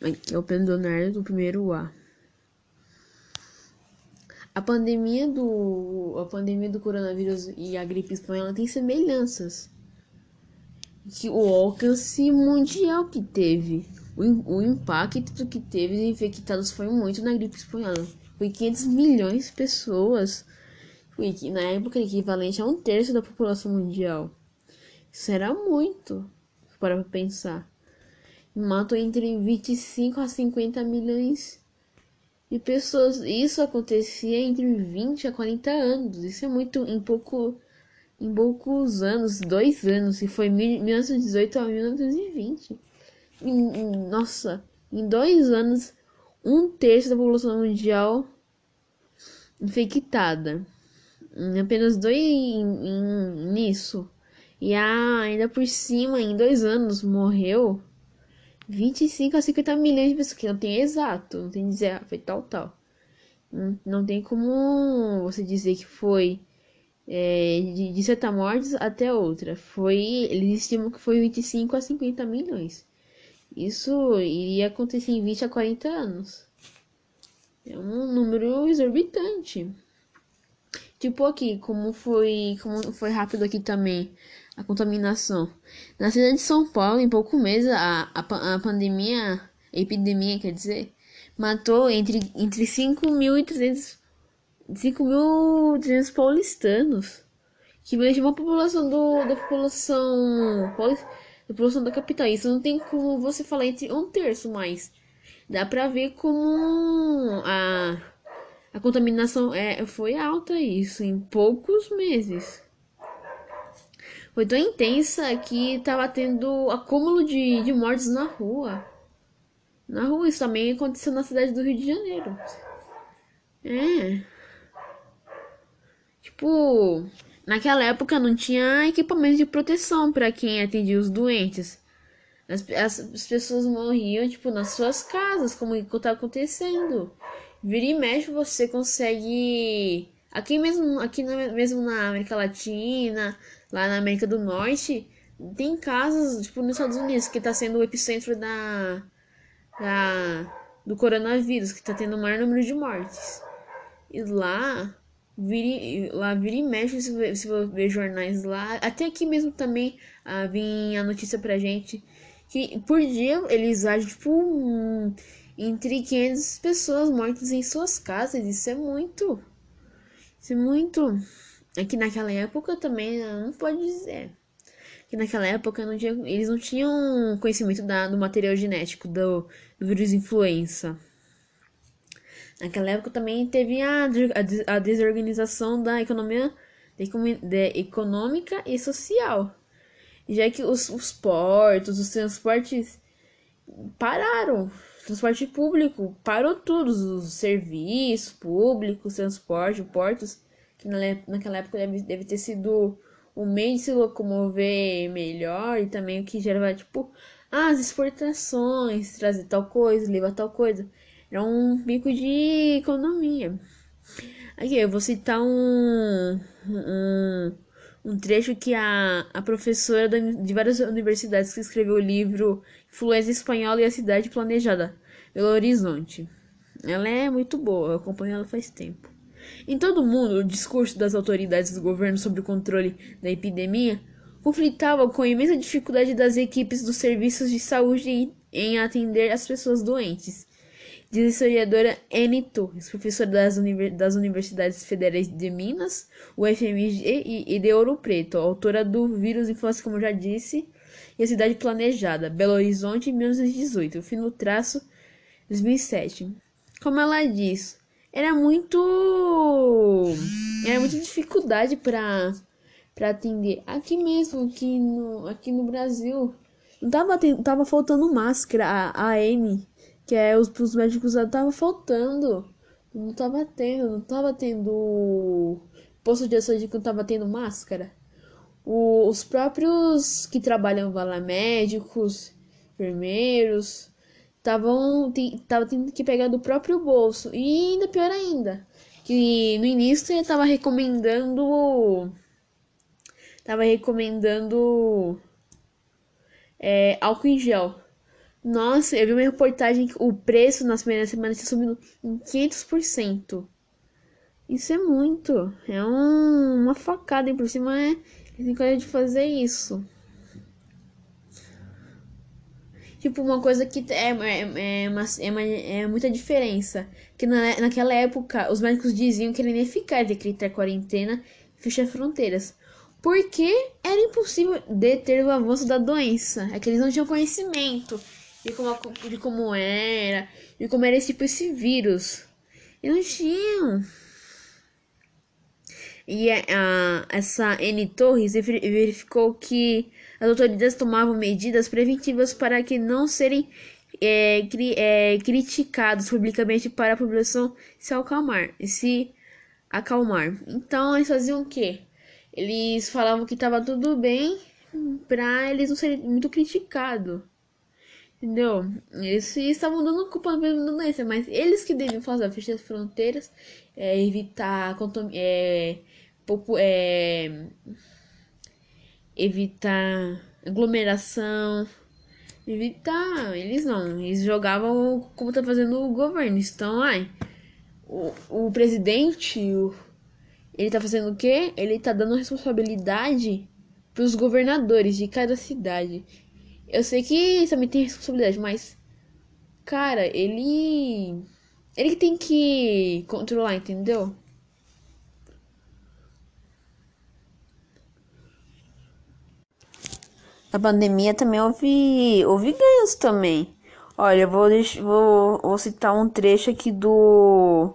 Aqui é o Leonardo do primeiro A. A pandemia do a pandemia do coronavírus e a gripe espanhola tem semelhanças. Que o alcance mundial que teve, o, o impacto que teve de infectados foi muito na gripe espanhola. Foi 500 milhões de pessoas, foi na época equivalente a um terço da população mundial. Isso era muito, para pensar. Matou entre 25 a 50 milhões de pessoas. Isso acontecia entre 20 a 40 anos. Isso é muito em pouco em poucos anos, dois anos, e foi 1918 a 1920. Em, nossa, em dois anos, um terço da população mundial infectada. Em apenas dois em, em, nisso. E a, ainda por cima, em dois anos, morreu 25 a 50 milhões de pessoas, que não tem exato, não tem dizer, ah, foi tal, tal. Não, tem como você dizer que foi é, de, de certa mortes até outra. Foi, eles estimam que foi 25 a 50 milhões. Isso iria acontecer em 20 a 40 anos. É um número exorbitante. Tipo aqui, como foi, como foi rápido aqui também a contaminação. Na cidade de São Paulo, em pouco meses, a, a, a pandemia, a epidemia, quer dizer, matou entre, entre 5.300 5.300 paulistanos. Que mexe uma população do, da população da população da capital. Isso não tem como você falar entre um terço mais. Dá pra ver como a, a contaminação é, foi alta isso em poucos meses foi tão intensa que tava tendo acúmulo de, de mortes na rua. Na rua, isso também aconteceu na cidade do Rio de Janeiro. É. Tipo, naquela época não tinha equipamento de proteção para quem atendia os doentes. As, as, as, pessoas morriam, tipo, nas suas casas, como tá acontecendo. Vira e mexe, você consegue. Aqui mesmo, aqui na, mesmo na América Latina, lá na América do Norte, tem casos, tipo, nos Estados Unidos, que está sendo o epicentro da, da, do coronavírus, que está tendo o maior número de mortes. E lá, vira, lá vira e mexe, se você, se ver jornais lá, até aqui mesmo também ah, vinha a notícia pra gente, que por dia eles agem, tipo, entre 500 pessoas mortas em suas casas, isso é muito, é muito... É que naquela época também não pode dizer. Que naquela época não tinha, eles não tinham conhecimento da, do material genético do, do vírus influenza. Naquela época também teve a, a, desorganização da economia econômica e social. Já que os, os portos, os transportes pararam. Transporte público parou tudo, os serviços públicos, transporte, portos que naquela época deve, deve ter sido o meio de se locomover melhor e também o que gerava, tipo, ah, as exportações, trazer tal coisa, levar tal coisa. Era um bico de economia. Aqui eu vou citar um, um, um trecho que a, a professora de várias universidades que escreveu o livro Influência Espanhola e a Cidade Planejada, Belo Horizonte. Ela é muito boa, eu acompanho ela faz tempo. Em todo o mundo, o discurso das autoridades do governo sobre o controle da epidemia conflitava com a imensa dificuldade das equipes dos serviços de saúde em atender as pessoas doentes. Diz a historiadora Anne Torres, professora das, univers das Universidades Federais de Minas, UFMG e, de Ouro Preto, autora do Vírus Infância, como já disse, e a Cidade Planejada, Belo Horizonte, 1918, fim no traço, 2007. Como ela diz, era muito era muita dificuldade para para atender. Aqui mesmo aqui no aqui no Brasil não tava tava faltando máscara a, a M que é os, os médicos tava faltando. Não tava tendo não tava tendo posto de saúde que não tava tendo máscara. O, os próprios que trabalham lá médicos enfermeiros estavam tava tendo que pegar do próprio bolso e ainda pior ainda que no início ele tava recomendando tava recomendando é, álcool em gel Nossa, eu vi uma reportagem que o preço nas primeiras semanas tinha subido em 500%. Isso é muito. É um, uma facada, e por cima é. Tem coisa de fazer isso. Tipo, uma coisa que é, é, é, uma, é, uma, é muita diferença. Que na, naquela época, os médicos diziam que era ineficaz decretar quarentena e fechar fronteiras. Porque era impossível deter o avanço da doença. É que eles não tinham conhecimento de como, de como era, de como era esse tipo esse vírus. E não tinham. E a, a, essa N. Torres verificou que as autoridades tomavam medidas preventivas para que não serem é, cri, é, criticados publicamente para a população se acalmar, se acalmar. Então eles faziam o quê? Eles falavam que estava tudo bem para eles não serem muito criticados. Entendeu? Eles estavam dando culpa da doença, mas eles que deviam fazer fechar as fronteiras, é, evitar é, é, evitar aglomeração, evitar. Eles não, eles jogavam como tá fazendo o governo. Então, ai, o, o presidente, o, ele tá fazendo o quê? Ele tá dando responsabilidade pros governadores de cada cidade. Eu sei que também tem responsabilidade, mas cara, ele ele tem que controlar, entendeu? Na pandemia também houve, houve ganhos também. Olha, eu vou, vou, vou citar um trecho aqui do,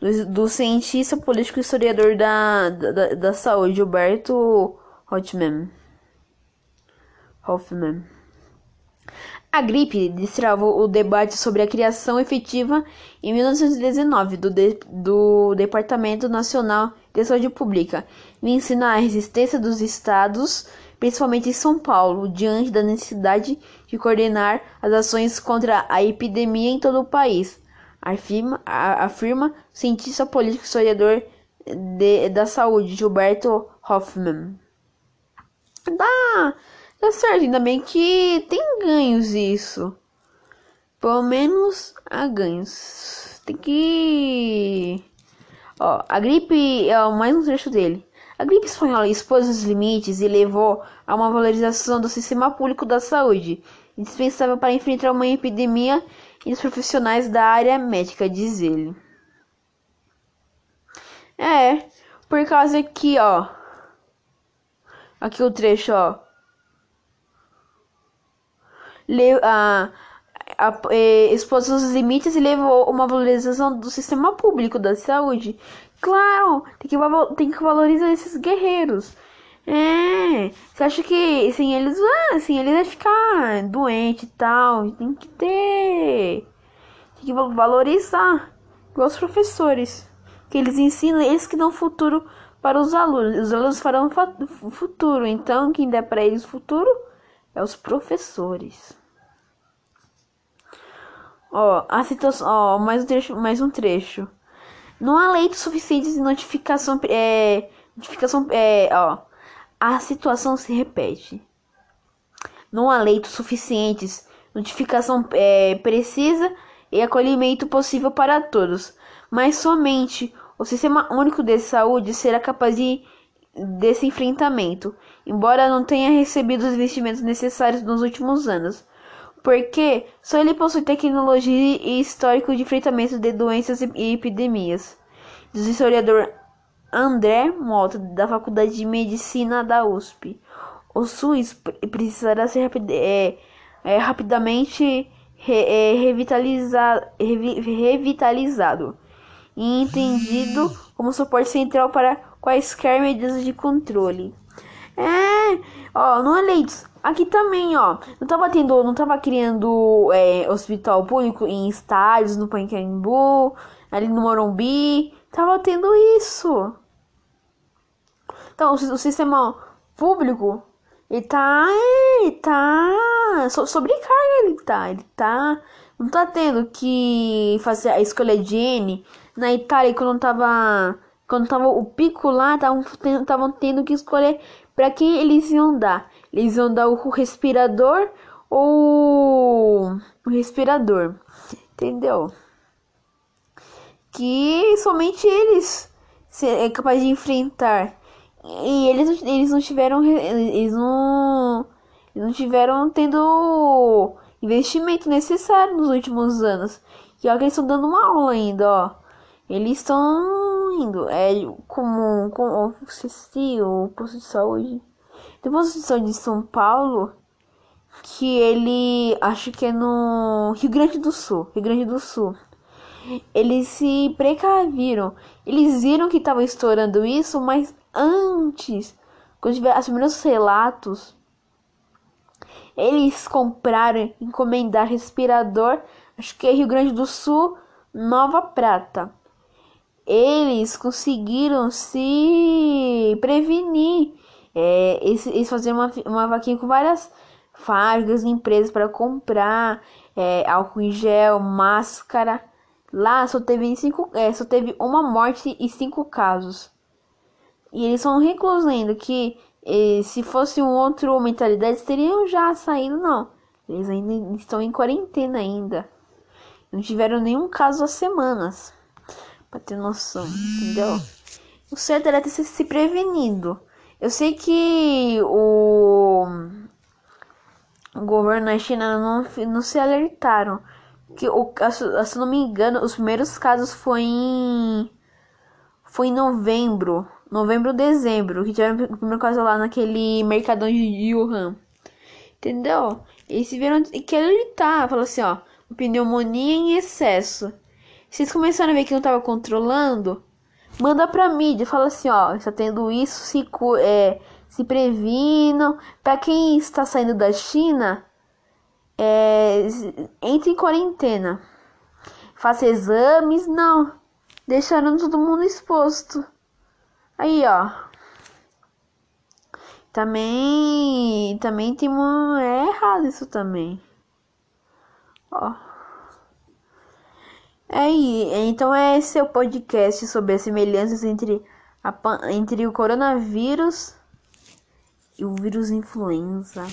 do, do cientista político historiador da, da, da saúde, Gilberto Hoffman. Hoffman. A gripe destravou o debate sobre a criação efetiva em 1919 do, de, do Departamento Nacional de Saúde Pública, e ensina a resistência dos estados principalmente em São Paulo, diante da necessidade de coordenar as ações contra a epidemia em todo o país, afirma, afirma cientista político e historiador de, da saúde, Gilberto Hoffman. Dá certo, ainda bem que tem ganhos isso. Pelo menos há ganhos. Tem que. Ó, a gripe é mais um trecho dele. A gripe espanhola expôs os limites e levou a uma valorização do sistema público da saúde, indispensável para enfrentar uma epidemia e os profissionais da área médica, diz ele. É, por causa que, ó. Aqui o trecho, ó. Le, a, a, é, expôs os limites e levou uma valorização do sistema público da saúde, Claro, tem que, tem que valorizar esses guerreiros. É, você acha que sem eles, ah, sem eles vai ficar doente e tal? Tem que ter, tem que valorizar, igual os professores, que eles ensinam, eles que dão futuro para os alunos. Os alunos farão futuro, então quem der para eles futuro é os professores. Ó, a situação, ó, mais um trecho, mais um trecho. Não há leitos suficientes de notificação. É, notificação. É, ó, a situação se repete. Não há leitos suficientes, notificação é, precisa e acolhimento possível para todos. Mas somente o Sistema Único de Saúde será capaz de, desse enfrentamento, embora não tenha recebido os investimentos necessários nos últimos anos porque só ele possui tecnologia e histórico de enfrentamento de doenças e epidemias. Diz o historiador André Mota, da Faculdade de Medicina da USP. O SUS precisará ser é, é, rapidamente re, é, revitalizado, revi, revitalizado e entendido como suporte central para quaisquer medidas de controle. É, ó, não é leitos Aqui também, ó, não tava tendo, não tava criando é, hospital público em estádios no Pacaembu, ali no Morumbi, tava tendo isso. Então, o, o sistema público, ele tá, ele tá so, sobrecarga, ele tá, ele tá, não tá tendo que fazer a escolha de N. Na Itália, quando tava, quando tava o pico lá, estavam tendo que escolher para quem eles iam dar. Eles iam dar o respirador ou o respirador, entendeu? Que somente eles é capaz de enfrentar. E eles, eles não tiveram eles não eles não tiveram tendo investimento necessário nos últimos anos. E olha que eles estão dando uma aula ainda, ó. Eles estão indo. É como, como se o posto de saúde. Tem posto de saúde de São Paulo que ele acho que é no Rio Grande do Sul, Rio Grande do Sul. Eles se precaviram. Eles viram que estava estourando isso, mas antes, quando tiver os primeiros relatos, eles compraram, encomendar respirador, acho que é Rio Grande do Sul, Nova Prata. Eles conseguiram se prevenir. É, eles, eles faziam uma, uma vaquinha com várias fábricas, empresas para comprar é, álcool em gel, máscara. Lá só teve, cinco, é, só teve uma morte e cinco casos. E eles estão reclusando que e, se fosse um outro mentalidade, teriam já saído, não. Eles ainda estão em quarentena ainda. Não tiveram nenhum caso há semanas. Pra ter noção, entendeu? O certo era ter se prevenido. Eu sei que o o governo da China não, não se alertaram. Que, o, se não me engano, os primeiros casos foi em. Foi em novembro. Novembro, dezembro. Que tiveram o primeiro caso lá naquele mercadão de Wuhan. Entendeu? Eles viram que alertar. Falou assim, ó. Pneumonia em excesso. Vocês começaram a ver que não tava controlando? Manda pra mídia. Fala assim, ó. Está tendo isso, se, é, se previnam. Para quem está saindo da China, é, entre em quarentena. Faça exames, não. Deixaram todo mundo exposto. Aí, ó. Também, também tem uma é errado isso também. Ó. É aí, então é esse é o podcast sobre as semelhanças entre, a, entre o coronavírus e o vírus influenza.